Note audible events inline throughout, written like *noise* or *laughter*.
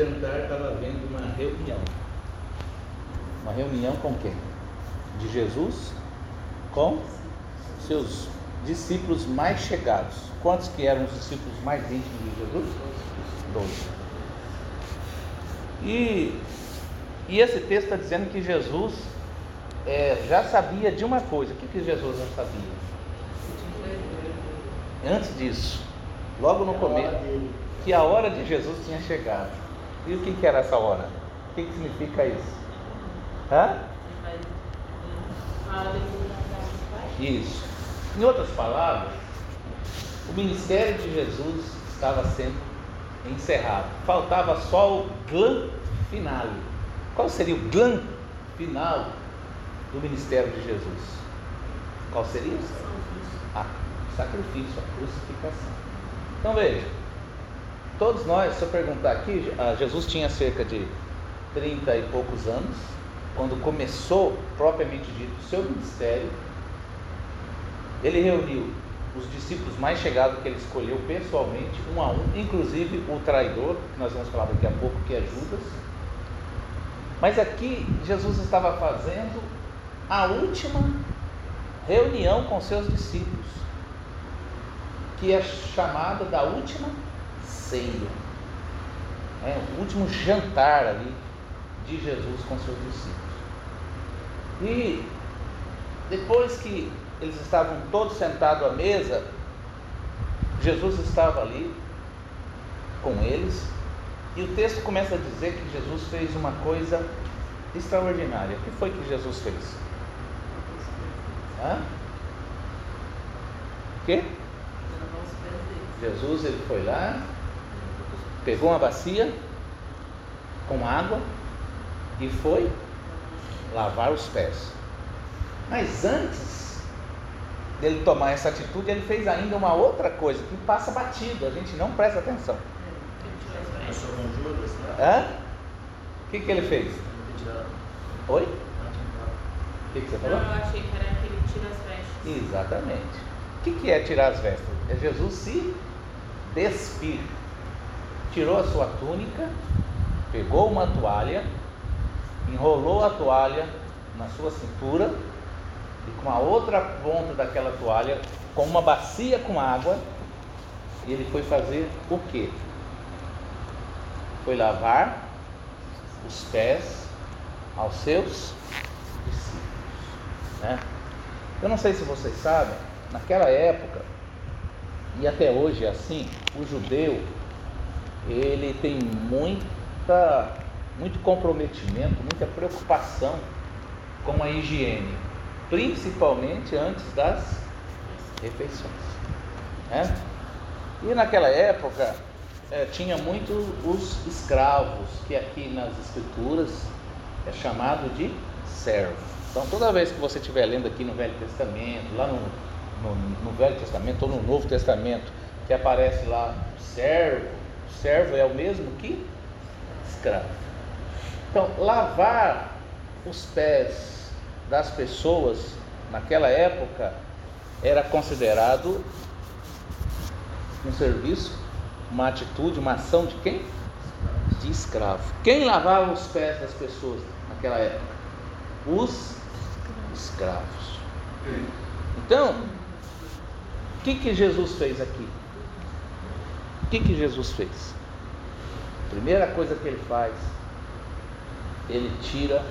jantar estava havendo uma reunião. Uma reunião com quem? De Jesus com seus discípulos mais chegados. Quantos que eram os discípulos mais íntimos de Jesus? Doze. E, e esse texto está dizendo que Jesus é, já sabia de uma coisa. O que, que Jesus já sabia? Antes disso, logo no começo, que a hora de Jesus tinha chegado. E o que, que era essa hora? O que, que significa isso? Hã? Isso. Em outras palavras, o ministério de Jesus estava sendo encerrado. Faltava só o glam final. Qual seria o glam final do ministério de Jesus? Qual seria? Ah, sacrifício, a crucificação. Então veja, todos nós, se eu perguntar aqui, ah, Jesus tinha cerca de 30 e poucos anos, quando começou propriamente dito o seu ministério, ele reuniu os discípulos mais chegados que ele escolheu pessoalmente, um a um, inclusive o traidor, que nós vamos falar daqui a pouco, que é Judas. Mas aqui Jesus estava fazendo a última reunião com seus discípulos, que é chamada da última ceia, é, o último jantar ali de Jesus com seus discípulos. E depois que eles estavam todos sentados à mesa, Jesus estava ali com eles, e o texto começa a dizer que Jesus fez uma coisa extraordinária. O que foi que Jesus fez? Hã? O quê? Jesus ele foi lá, pegou uma bacia com água e foi lavar os pés. Mas antes dele tomar essa atitude, ele fez ainda uma outra coisa que passa batido, a gente não presta atenção. Hã? O que, que ele fez? Oi? O que, que você falou? Eu achei que era aquele tira as vestes. Exatamente. O que, que é tirar as vestes? É Jesus se despir. Tirou a sua túnica, pegou uma toalha, enrolou a toalha na sua cintura e com a outra ponta daquela toalha, com uma bacia com água, ele foi fazer o quê? Foi lavar os pés aos seus discípulos. Né? Eu não sei se vocês sabem, naquela época, e até hoje é assim, o judeu ele tem muita, muito comprometimento, muita preocupação com a higiene, principalmente antes das refeições. Né? E naquela época é, tinha muito os escravos, que aqui nas escrituras é chamado de servo. Então toda vez que você estiver lendo aqui no Velho Testamento, lá no, no, no Velho Testamento ou no Novo Testamento, que aparece lá servo, servo é o mesmo que escravo. Então, lavar os pés das pessoas naquela época era considerado um serviço, uma atitude, uma ação de quem? De escravo. Quem lavava os pés das pessoas naquela época? Os escravos. Então, o que, que Jesus fez aqui? Que, que Jesus fez? A primeira coisa que ele faz, ele tira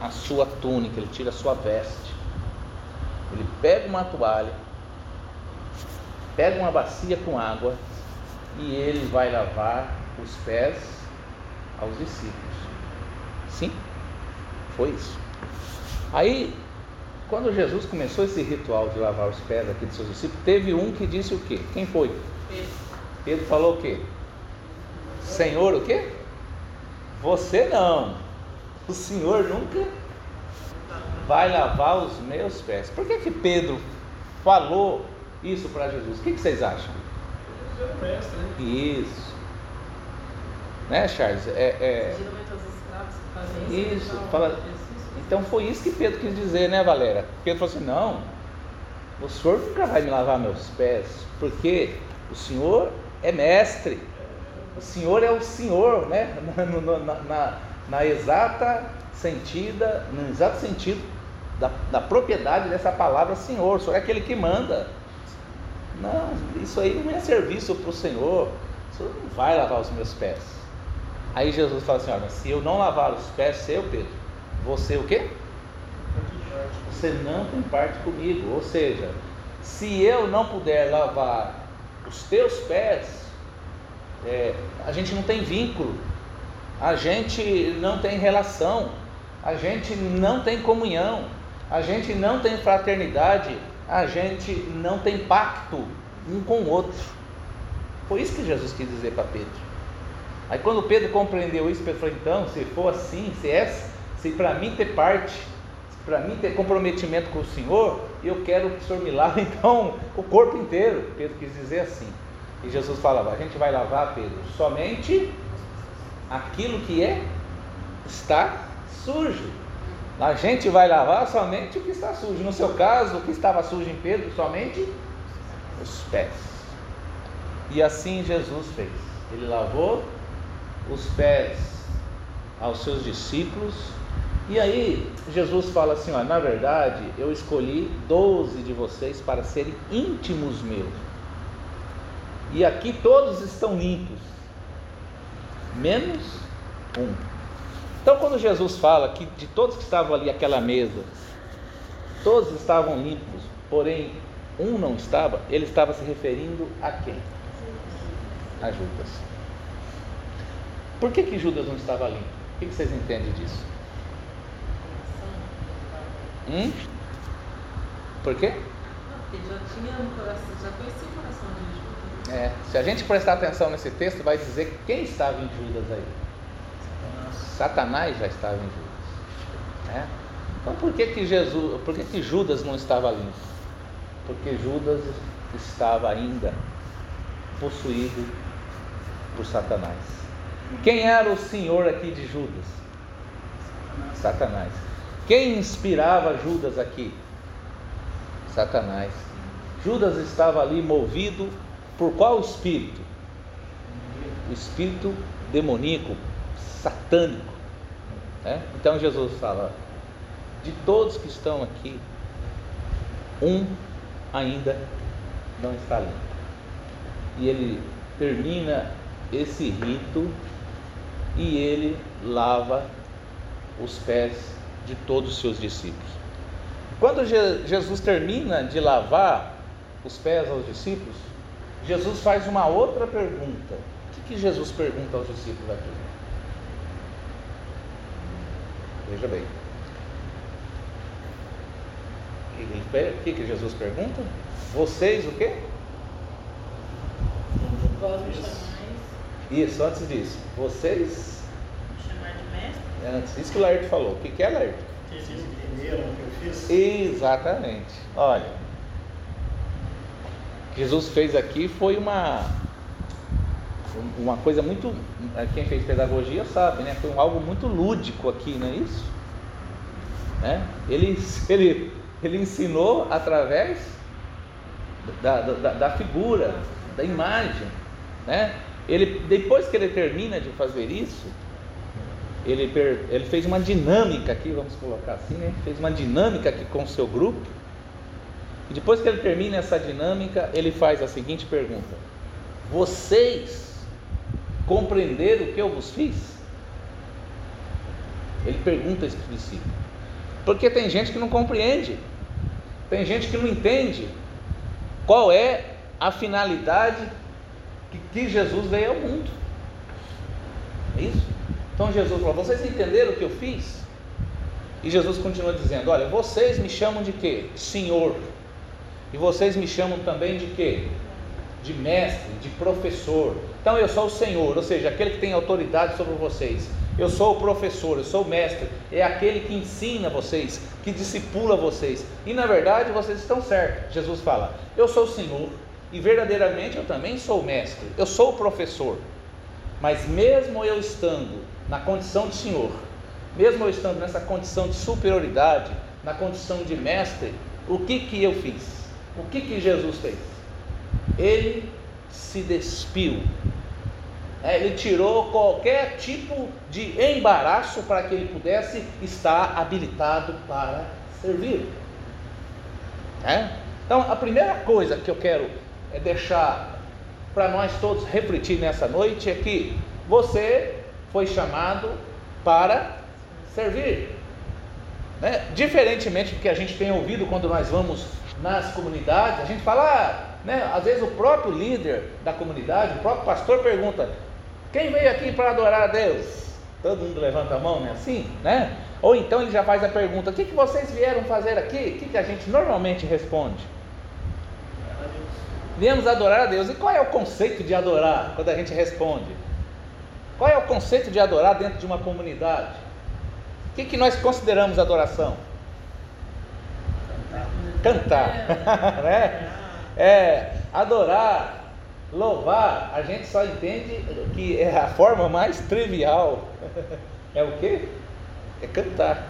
a sua túnica, ele tira a sua veste. Ele pega uma toalha, pega uma bacia com água e ele vai lavar os pés aos discípulos. Sim, foi isso. Aí, quando Jesus começou esse ritual de lavar os pés aqui dos seus discípulos, teve um que disse o quê? Quem foi? Pedro. Pedro falou o quê? Senhor, o quê? Você não. O Senhor nunca vai lavar os meus pés. Por que que Pedro falou isso para Jesus? O que, que vocês acham? Isso. Né, Charles? É, é... Isso. Fala- falam, "Jesus, Então foi isso que Pedro quis dizer, né, Valéria? Pedro falou assim: não, o senhor nunca vai me lavar meus pés, porque o senhor é mestre. O Senhor é o Senhor, né? *laughs* Na, na, na, exata sentida, no exato sentido da, da propriedade dessa palavra Senhor. O Senhor é aquele que manda. Não, isso aí não é serviço para o Senhor. O Senhor não vai lavar os meus pés. Aí Jesus fala assim: olha, se eu não lavar os pés seu, Pedro, você o quê? Você não tem parte comigo. Ou seja, se eu não puder lavar os teus pés, é, a gente não tem vínculo, a gente não tem relação, a gente não tem comunhão, a gente não tem fraternidade, a gente não tem pacto um com o outro. Foi isso que Jesus quis dizer para Pedro. Aí quando Pedro compreendeu isso, Pedro falou, então, se for assim, se é, se para mim ter parte, para mim ter comprometimento com o Senhor, eu quero que o Senhor me lave *laughs* então o corpo inteiro. Pedro quis dizer assim. E Jesus falava: a gente vai lavar, Pedro, somente aquilo que é está sujo. A gente vai lavar somente o que está sujo. No seu caso, o que estava sujo em Pedro, somente os pés. E assim Jesus fez. Ele lavou os pés aos seus discípulos. E aí Jesus fala assim: ó, na verdade, eu escolhi doze de vocês para serem íntimos meus e aqui todos estão limpos, menos um. Então, quando Jesus fala que de todos que estavam ali àquela mesa, todos estavam limpos, porém um não estava, ele estava se referindo a quem? A Judas. Por que, que Judas não estava limpo? O que vocês entendem disso? Hum? Por quê? Porque já tinha no coração, já conhecia o coração de é, se a gente prestar atenção nesse texto, vai dizer quem estava em Judas aí. Satanás já estava em Judas. Né? Então por que, que Jesus, por que, que Judas não estava limpo? Porque Judas estava ainda possuído por Satanás. Quem era o senhor aqui de Judas? Satanás. Quem inspirava Judas aqui? Satanás. Judas estava ali movido por qual espírito? O espírito demoníaco, satânico. Né? Então Jesus fala: de todos que estão aqui, um ainda não está limpo. E ele termina esse rito e ele lava os pés de todos os seus discípulos. Quando Jesus termina de lavar os pés aos discípulos, Jesus faz uma outra pergunta. O que, que Jesus pergunta aos discípulos aqui? Veja bem. O que, que Jesus pergunta? Vocês o quê? Isso, antes disso. Vocês. Me chamar de mestre? É antes, isso que o Laerte falou. O que, que é Laerte? Entenderam o que eu fiz? Exatamente. Olha, Jesus fez aqui foi uma uma coisa muito quem fez pedagogia sabe, né? Foi um algo muito lúdico aqui, não é isso? Né? Ele, *laughs* ele, ele ensinou através da, da, da figura, da imagem, né? Ele, depois que ele termina de fazer isso, ele, ele fez uma dinâmica aqui, vamos colocar assim, né? Fez uma dinâmica aqui com o seu grupo e depois que ele termina essa dinâmica, ele faz a seguinte pergunta: Vocês compreenderam o que eu vos fiz? Ele pergunta isso para o discípulo. Porque tem gente que não compreende, tem gente que não entende qual é a finalidade que, que Jesus veio ao mundo. Então Jesus falou: Vocês entenderam o que eu fiz? E Jesus continua dizendo: Olha, vocês me chamam de quê? Senhor. E vocês me chamam também de quê? De mestre, de professor. Então eu sou o Senhor, ou seja, aquele que tem autoridade sobre vocês. Eu sou o professor, eu sou o mestre, é aquele que ensina vocês, que discipula vocês. E na verdade vocês estão certos. Jesus fala: Eu sou o Senhor e verdadeiramente eu também sou o mestre, eu sou o professor. Mas mesmo eu estando na condição de Senhor, mesmo eu estando nessa condição de superioridade, na condição de mestre, o que que eu fiz? O que, que Jesus fez? Ele se despiu É, ele tirou qualquer tipo de embaraço para que ele pudesse estar habilitado para servir. É? Então, a primeira coisa que eu quero é deixar para nós todos refletir nessa noite é que você foi chamado para servir. Né? Diferentemente do que a gente tem ouvido quando nós vamos nas comunidades, a gente fala, ah, né, às vezes o próprio líder da comunidade, o próprio pastor pergunta: quem veio aqui para adorar a Deus? Todo mundo levanta a mão, né? Assim, né? Ou então ele já faz a pergunta: o que, que vocês vieram fazer aqui? O que, que a gente normalmente responde? Viemos adorar a Deus. E qual é o conceito de adorar quando a gente responde? Qual é o conceito de adorar dentro de uma comunidade? O que, que nós consideramos adoração? Cantar. Cantar. *laughs* né? É, adorar, louvar, a gente só entende que é a forma mais trivial. *laughs* É o que? É cantar.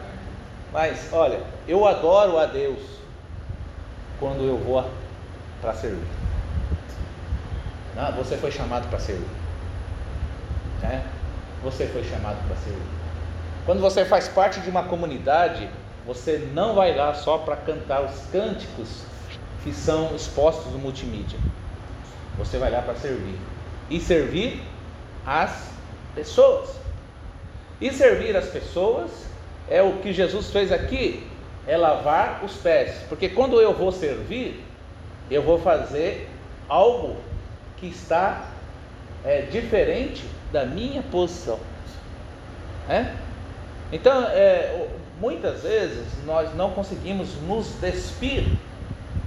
Mas olha, eu adoro a Deus quando eu vou para servir. Não, você foi chamado para servir. Né? Você foi chamado para servir. Quando você faz parte de uma comunidade, você não vai lá só para cantar os cânticos que são expostos no multimídia. Você vai lá para servir. E servir as pessoas. E servir as pessoas é o que Jesus fez aqui, é lavar os pés. Porque quando eu vou servir, eu vou fazer algo que está é, diferente da minha posição. É? Então, é, muitas vezes nós não conseguimos nos despir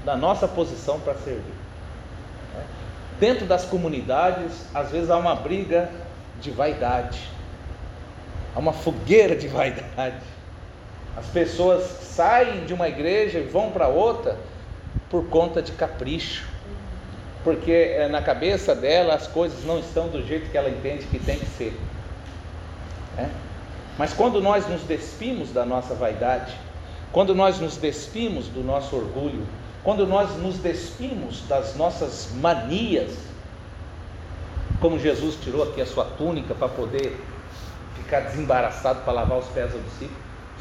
da nossa posição para servir. É? Dentro das comunidades, às vezes há uma briga de vaidade, há uma fogueira de vaidade. As pessoas saem de uma igreja e vão para outra por conta de capricho, porque é, na cabeça dela as coisas não estão do jeito que ela entende que tem que ser. É? Mas quando nós nos despimos da nossa vaidade, quando nós nos despimos do nosso orgulho, quando nós nos despimos das nossas manias, como Jesus tirou aqui a sua túnica para poder ficar desembaraçado para lavar os pés do discípulo,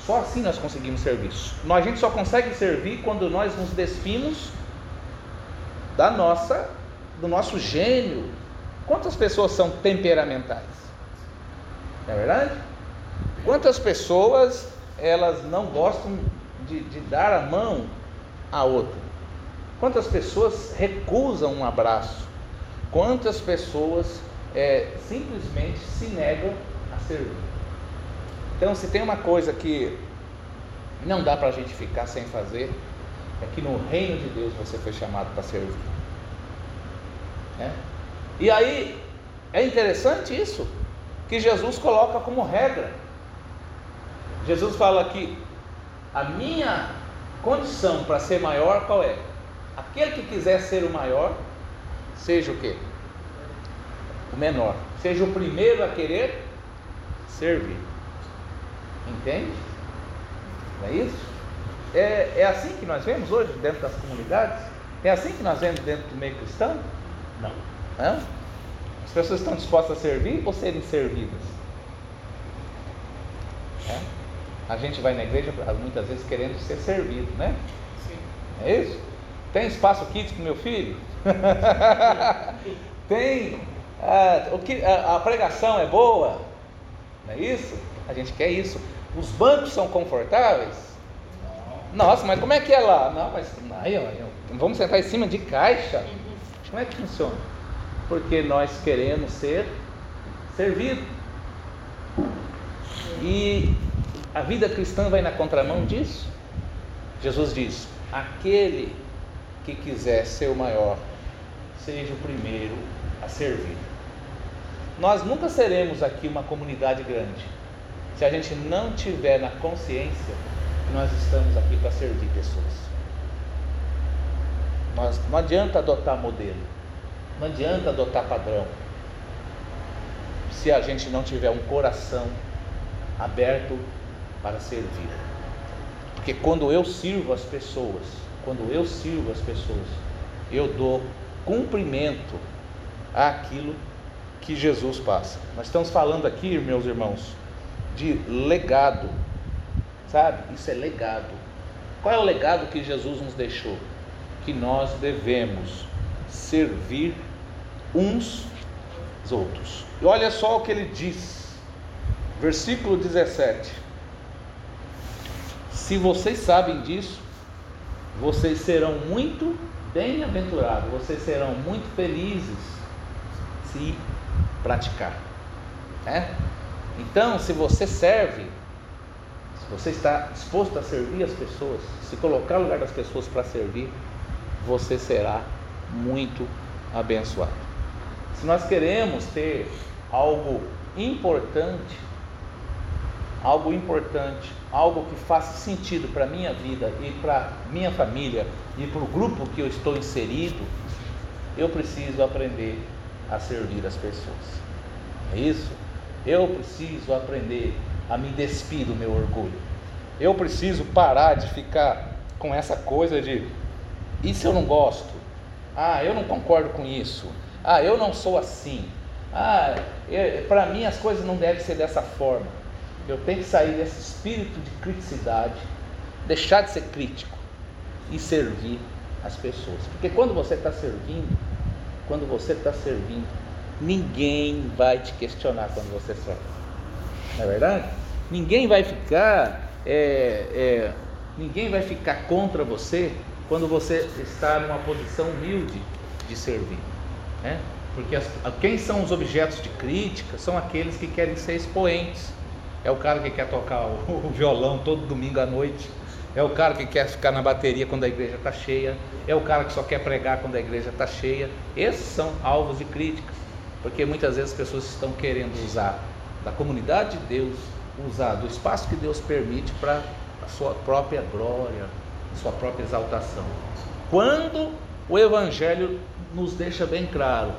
só assim nós conseguimos servir. A gente só consegue servir quando nós nos despimos da nossa, do nosso gênio. Quantas pessoas são temperamentais? Não é verdade? Quantas pessoas elas não gostam de, de dar a mão a outra? Quantas pessoas recusam um abraço? Quantas pessoas é, simplesmente se negam a servir? Então, se tem uma coisa que não dá para a gente ficar sem fazer, é que no reino de Deus você foi chamado para servir. É? E aí, é interessante isso, que Jesus coloca como regra. Jesus fala que a minha condição para ser maior qual é? Aquele que quiser ser o maior, seja o quê? O menor. Seja o primeiro a querer servir. Entende? Não é isso? É, é assim que nós vemos hoje dentro das comunidades? É assim que nós vemos dentro do meio cristão? Não. As pessoas estão dispostas a servir ou serem servidas? É? A gente vai na igreja muitas vezes querendo ser servido, né? Sim. É isso? Tem espaço kids para meu filho? *laughs* Tem. Ah, o que, a, a, pregação é boa? Não é isso? A gente quer isso. Os bancos são confortáveis? Nossa, mas como é que é lá? Não, mas aí, ó, vamos sentar em cima de caixa. Como é que funciona? Porque nós queremos ser servidos. E a vida cristã vai na contramão disso. Jesus diz: aquele que quiser ser o maior, seja o primeiro a servir. Nós nunca seremos aqui uma comunidade grande se a gente não tiver na consciência nós estamos aqui para servir pessoas. Nós, não adianta adotar modelo, não adianta adotar padrão, se a gente não tiver um coração aberto para servir. Porque quando eu sirvo as pessoas, quando eu sirvo as pessoas, eu dou cumprimento àquilo que Jesus passa. Nós estamos falando aqui, meus irmãos, de legado, sabe? Isso é legado. Qual é o legado que Jesus nos deixou? Que nós devemos servir uns aos outros. E olha só o que ele diz, versículo 17: Se vocês sabem disso, vocês serão muito bem-aventurados, vocês serão muito felizes se praticar. É? Então, se você serve, se você está disposto a servir as pessoas, se colocar no lugar das pessoas para servir, você será muito abençoado. Se nós queremos ter algo importante, algo importante, algo que faça sentido para a minha vida e para minha família e para o grupo que eu estou inserido, eu preciso aprender a servir as pessoas. É isso? Eu preciso aprender a me despir do meu orgulho. Eu preciso parar de ficar com essa coisa de isso eu não gosto. Ah, eu não concordo com isso. Ah, eu não sou assim. Ah, para mim as coisas não devem ser dessa forma. Eu tenho que sair desse espírito de criticidade, deixar de ser crítico e servir as pessoas. Porque quando você está servindo, quando você está servindo, ninguém vai te questionar quando você serve. Não é verdade? Ninguém vai ficar, é, é, ninguém vai ficar contra você quando você está numa posição humilde de servir. Né? Porque as, quem são os objetos de crítica são aqueles que querem ser expoentes. É o cara que quer tocar o, *laughs* o violão todo domingo à noite. É o cara que quer ficar na bateria quando a igreja está cheia. É o cara que só quer pregar quando a igreja está cheia. Esses são alvos de críticas. Porque muitas vezes as pessoas estão querendo usar da comunidade de Deus, usar do espaço que Deus permite para a sua própria glória, sua própria exaltação. Quando o Evangelho nos deixa bem claro,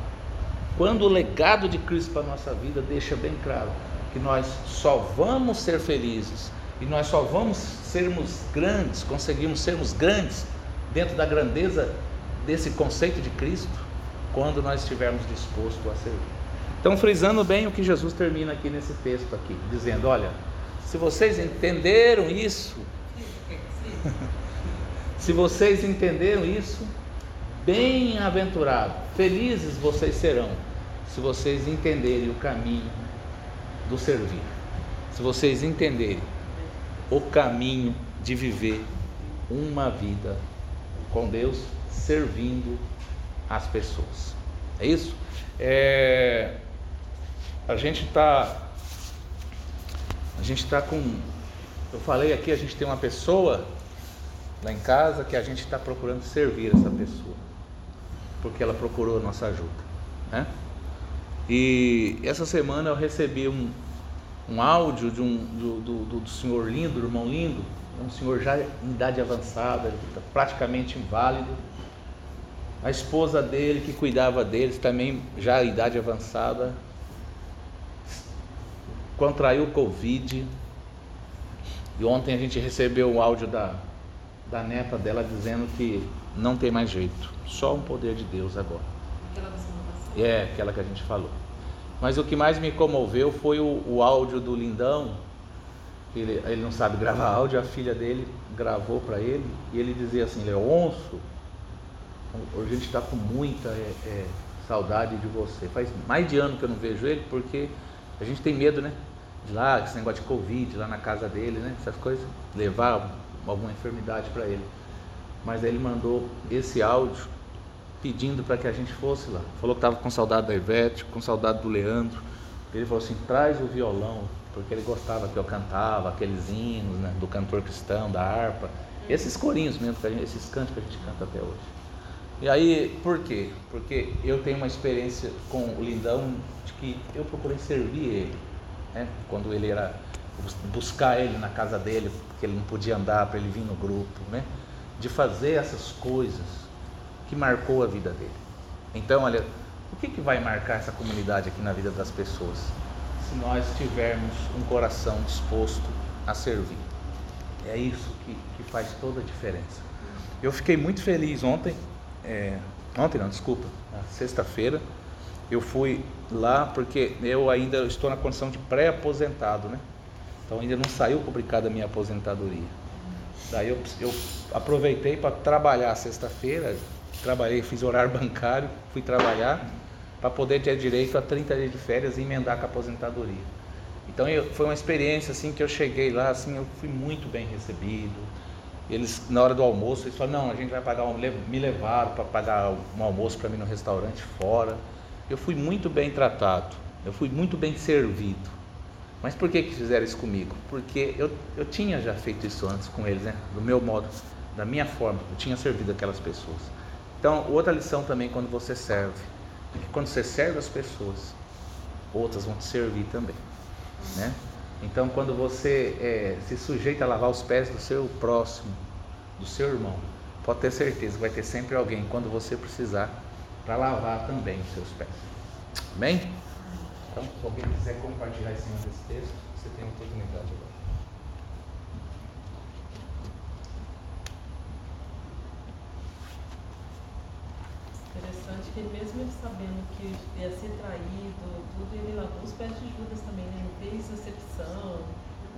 quando o legado de Cristo para a nossa vida deixa bem claro que nós só vamos ser felizes e nós só vamos sermos grandes, conseguimos sermos grandes dentro da grandeza desse conceito de Cristo, quando nós estivermos dispostos a servir. Então, frisando bem o que Jesus termina aqui nesse texto aqui, dizendo, olha, se vocês entenderam isso, *laughs* se vocês entenderam isso, bem-aventurado, felizes vocês serão, se vocês entenderem o caminho do servir. Se vocês entenderem o caminho de viver uma vida com Deus, servindo as pessoas. É isso? É, a gente está. A gente está com. Eu falei aqui, a gente tem uma pessoa lá em casa que a gente está procurando servir essa pessoa, porque ela procurou a nossa ajuda. Né? E essa semana eu recebi um, um áudio de um, do, do, do senhor lindo, do irmão lindo, um senhor já em idade avançada, praticamente inválido, a esposa dele, que cuidava deles, também já em idade avançada, contraiu Covid. E ontem a gente recebeu o áudio da, da neta dela dizendo que não tem mais jeito, só um poder de Deus agora. Aquela É, aquela que a gente falou. Mas o que mais me comoveu foi o, o áudio do Lindão. Ele, ele não sabe gravar áudio, a filha dele gravou para ele e ele dizia assim: Leonço, a gente está com muita é, é, saudade de você. Faz mais de ano que eu não vejo ele, porque a gente tem medo, né? Lá, esse negócio de Covid, lá na casa dele, né? Essas coisas, levar alguma enfermidade para ele. Mas ele mandou esse áudio pedindo para que a gente fosse lá. Falou que estava com saudade da Ivete, com saudade do Leandro. Ele falou assim: traz o violão, porque ele gostava que eu cantava aqueles hinos né, do cantor cristão, da harpa, esses corinhos mesmo, gente, esses cantos que a gente canta até hoje. E aí, por quê? Porque eu tenho uma experiência com o Lindão de que eu procurei servir ele, né? quando ele era buscar ele na casa dele, porque ele não podia andar para ele vir no grupo, né? De fazer essas coisas que marcou a vida dele. Então, olha, o que, que vai marcar essa comunidade aqui na vida das pessoas? Se nós tivermos um coração disposto a servir. É isso que, que faz toda a diferença. Eu fiquei muito feliz ontem é, ontem não, desculpa, sexta-feira, eu fui lá porque eu ainda estou na condição de pré-aposentado, né? Então ainda não saiu publicada a minha aposentadoria. Daí eu, eu aproveitei para trabalhar sexta-feira, trabalhei, fiz horário bancário, fui trabalhar para poder ter direito a 30 dias de férias e emendar com a aposentadoria. Então eu, foi uma experiência assim que eu cheguei lá, assim, eu fui muito bem recebido. Eles na hora do almoço, eles falaram: "Não, a gente vai pagar um, me levaram para pagar um almoço para mim no restaurante fora". Eu fui muito bem tratado, eu fui muito bem servido. Mas por que que fizeram isso comigo? Porque eu, eu tinha já feito isso antes com eles, né? Do meu modo, da minha forma, eu tinha servido aquelas pessoas. Então, outra lição também quando você serve, é que quando você serve as pessoas, outras vão te servir também, né? Então, quando você é, se sujeita a lavar os pés do seu próximo, do seu irmão, pode ter certeza que vai ter sempre alguém quando você precisar para lavar também os seus pés. Amém? Então, se alguém quiser compartilhar em cima desse texto, você tem a oportunidade agora. Interessante que mesmo ele sabendo que ia ser traído, tudo, ele lavou os pés de Judas também, né? Não fez acepção,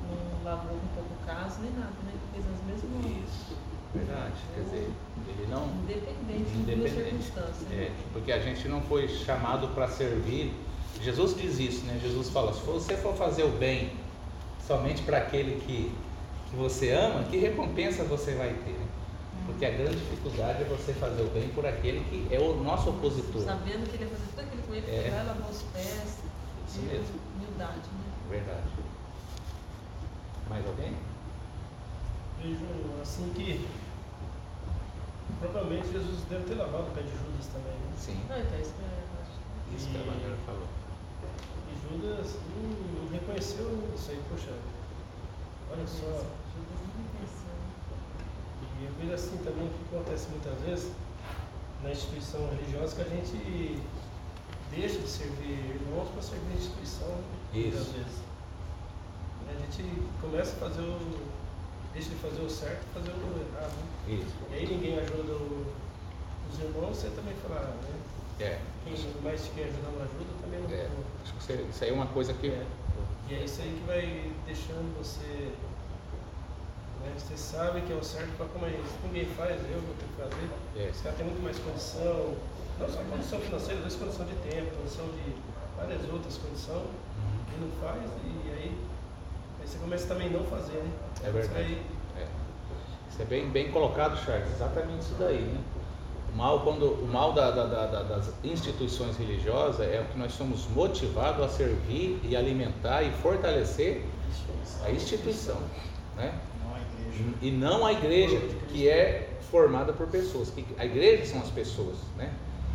não lavou com pouco caso, nem nada, né? Ele fez as mesmas. Isso, verdade. Quer dizer, ele não. Independente, Independente. circunstâncias. É, porque a gente não foi chamado para servir. Jesus diz isso, né? Jesus fala: se você for fazer o bem somente para aquele que, que você ama, que recompensa você vai ter? né? Porque a grande dificuldade é você fazer o bem por aquele que é o nosso opositor. Sabendo que ele ia fazer tudo aquilo com ele, É. lá, lavou os pés. Isso mesmo. Humildade, né? Verdade. Mais alguém? Vejo assim que provavelmente Jesus deve ter lavado o pé de Judas também. Né? Sim. Não, então isso é, eu acho. Isso que a Manuela falou. E Judas não, não reconheceu isso aí, poxa. Olha só. Judas não reconheceu. E eu vejo assim também que acontece muitas vezes na instituição religiosa que a gente deixa de servir irmãos para servir a instituição muitas Isso. vezes. A gente começa a fazer o. deixa de fazer o certo e fazer o errado. né? Isso. E aí ninguém ajuda os irmãos, você também fala, ah, né? É. Quem mais te quer ajudar não ajuda, também não. é. Acho que isso- isso aí é uma coisa que. É. E é isso aí que vai deixando você. Né? Você sabe que é o certo para como é isso. Ninguém faz, eu vou ter que fazer. É. Cara tem muito mais condição, não só condição financeira, vezes condição de tempo, condição de várias outras condições, Uhum. e não faz, e aí, aí você começa também a não fazer, né? É verdade. Isso aí, É. Isso é bem, bem colocado, Charles. Exatamente isso daí, né? O mal, quando, o mal da- da- da- da- das instituições religiosas é o que nós somos motivados a servir e alimentar e fortalecer a instituição, né? não. E não a igreja, que é formada por pessoas. Que A igreja são as pessoas, né?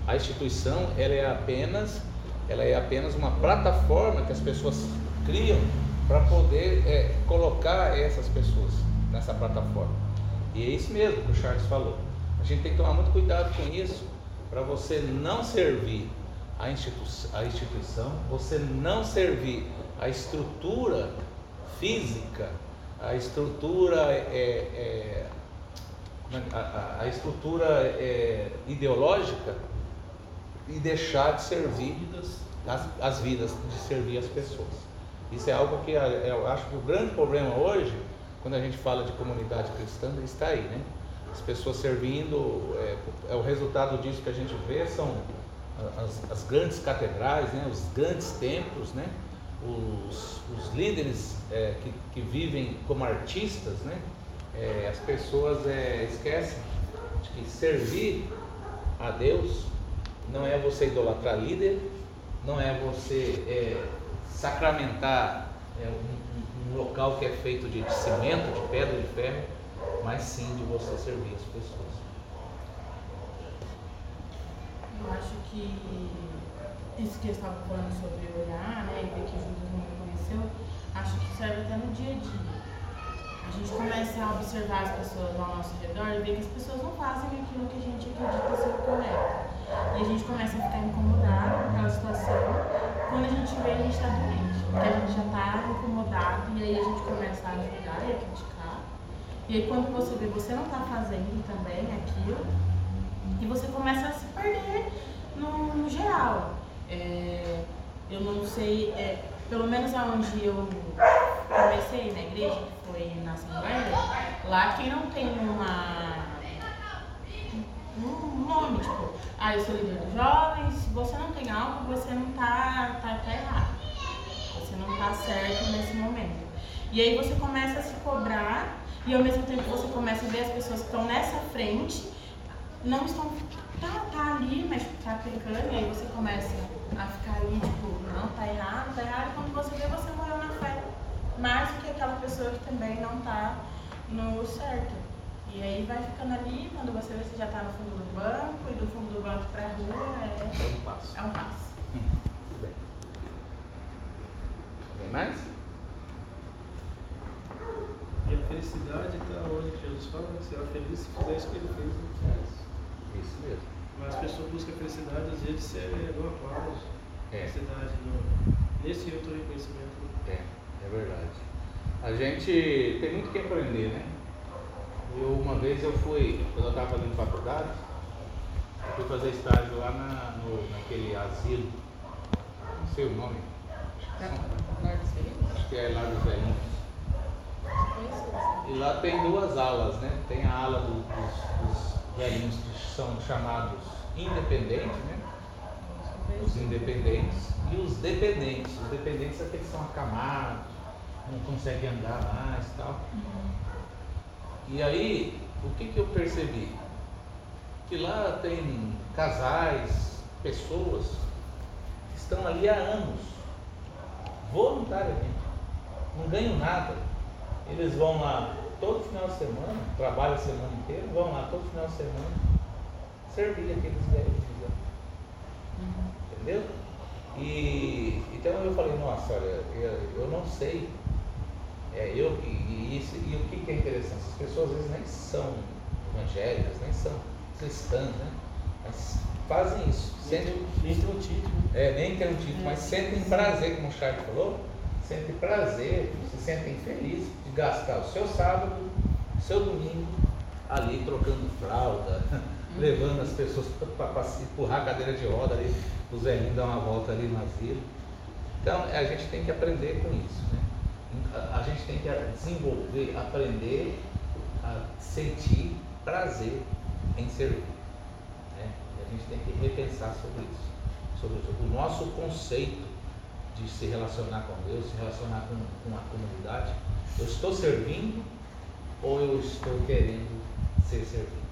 A instituição, ela é apenas, ela é apenas uma plataforma que as pessoas criam para poder é, colocar essas pessoas nessa plataforma. E é isso mesmo que o Charles falou. A gente tem que tomar muito cuidado com isso para você não servir a, institu a instituição, você não servir a estrutura física, a estrutura é, é, é- a, a- estrutura é, ideológica e deixar de servir as, as vidas, de servir as pessoas. Isso é algo que a- eu acho que o grande problema hoje, quando a gente fala de comunidade cristã, está aí, né? As pessoas servindo, é, é o resultado disso que a gente vê são as, as grandes catedrais, né? os grandes templos, né? os, os líderes é, que, que vivem como artistas, né? É, as pessoas é, esquecem de que servir a Deus não é você idolatrar líder, não é você é, sacramentar é, um, um- local que é feito de, cimento, de pedra, de ferro, mas sim de você servir as pessoas. Eu acho que isso que eu estava falando sobre olhar, né, e ver que Judas não reconheceu, acho que serve até no dia a dia. A gente começa a observar as pessoas ao nosso redor e ver que as pessoas não fazem aquilo que a gente acredita ser correto. E a gente começa a ficar incomodado com aquela situação. Quando a gente vê, a gente está doente. Porque a gente já está incomodado e aí a gente começa a julgar e a criticar. E aí quando você vê, você não está fazendo também aquilo. E você começa a se perder no, no geral. É, eu não sei, é, pelo menos aonde eu comecei na igreja, que foi na Assembleia, lá quem não tem uma um nome, tipo, ah, eu sou líder dos jovens, você não tem algo, você não tá, tá, tá errado. Você não tá certo nesse momento. E aí você começa a se cobrar e ao mesmo tempo você começa a ver as pessoas que estão nessa frente, não estão. Tá, tá ali, mas tá pecando, e aí você começa a ficar ali, tipo, não, tá errado, tá errado, e quando você vê, você morreu na fé. Mais do que aquela pessoa que também não tá no certo. E aí vai ficando ali, quando você vê, você já tá no fundo do banco, e do fundo do banco pra rua é, É um passo. é um passo. Tudo bem. Tem mais? E a felicidade está onde que Jesus fala, né? Você será feliz se fizer isso que ele fez. Né? Isso mesmo. Mas as pessoas buscam a felicidade, às vezes, é no aplauso. É. Felicidade no, nesse outro reconhecimento. né? É, é verdade. A gente tem muito que aprender, né? Eu, uma vez eu fui, quando eu estava fazendo faculdade, eu fui fazer estágio lá na, no, naquele asilo, não sei o nome, acho que é lá dos velhinhos. E lá tem duas alas, né? Tem a ala do- dos, dos velhinhos que são chamados independentes, né? Os independentes e os dependentes. Os dependentes é aqueles que são acamados, não conseguem andar mais e tal. E aí, o que, que eu percebi? Que lá tem casais, pessoas que estão ali há anos, voluntariamente, não ganham nada. Eles vão lá todo final de semana, trabalham a semana inteira, vão lá todo final de semana servir aqueles velhos. Entendeu? E então eu falei, nossa, olha, eu, eu não sei. É, eu, e, e, isso- e o que, que é interessante? As pessoas às vezes nem são evangélicas, nem são cristãs, né? Mas fazem isso. Sentem, tem, nem tem um título. é, nem tem um título, mas sentem prazer, como o Charles falou, sentem prazer, se sentem felizes de gastar o seu sábado, o seu domingo ali trocando fralda, *laughs* levando as pessoas para empurrar a cadeira de roda ali, os velhinhos dar uma volta ali no asilo. Então a gente tem que aprender com isso. Né? A, gente tem que desenvolver, aprender a sentir prazer em servir. Né? A gente tem que repensar sobre isso, sobre o nosso conceito de se relacionar com Deus, se relacionar com, com a comunidade. Eu estou servindo ou eu estou querendo ser servido?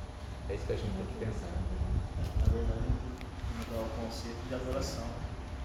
É isso que a gente tem que pensar. Na verdade, mudar o conceito de adoração.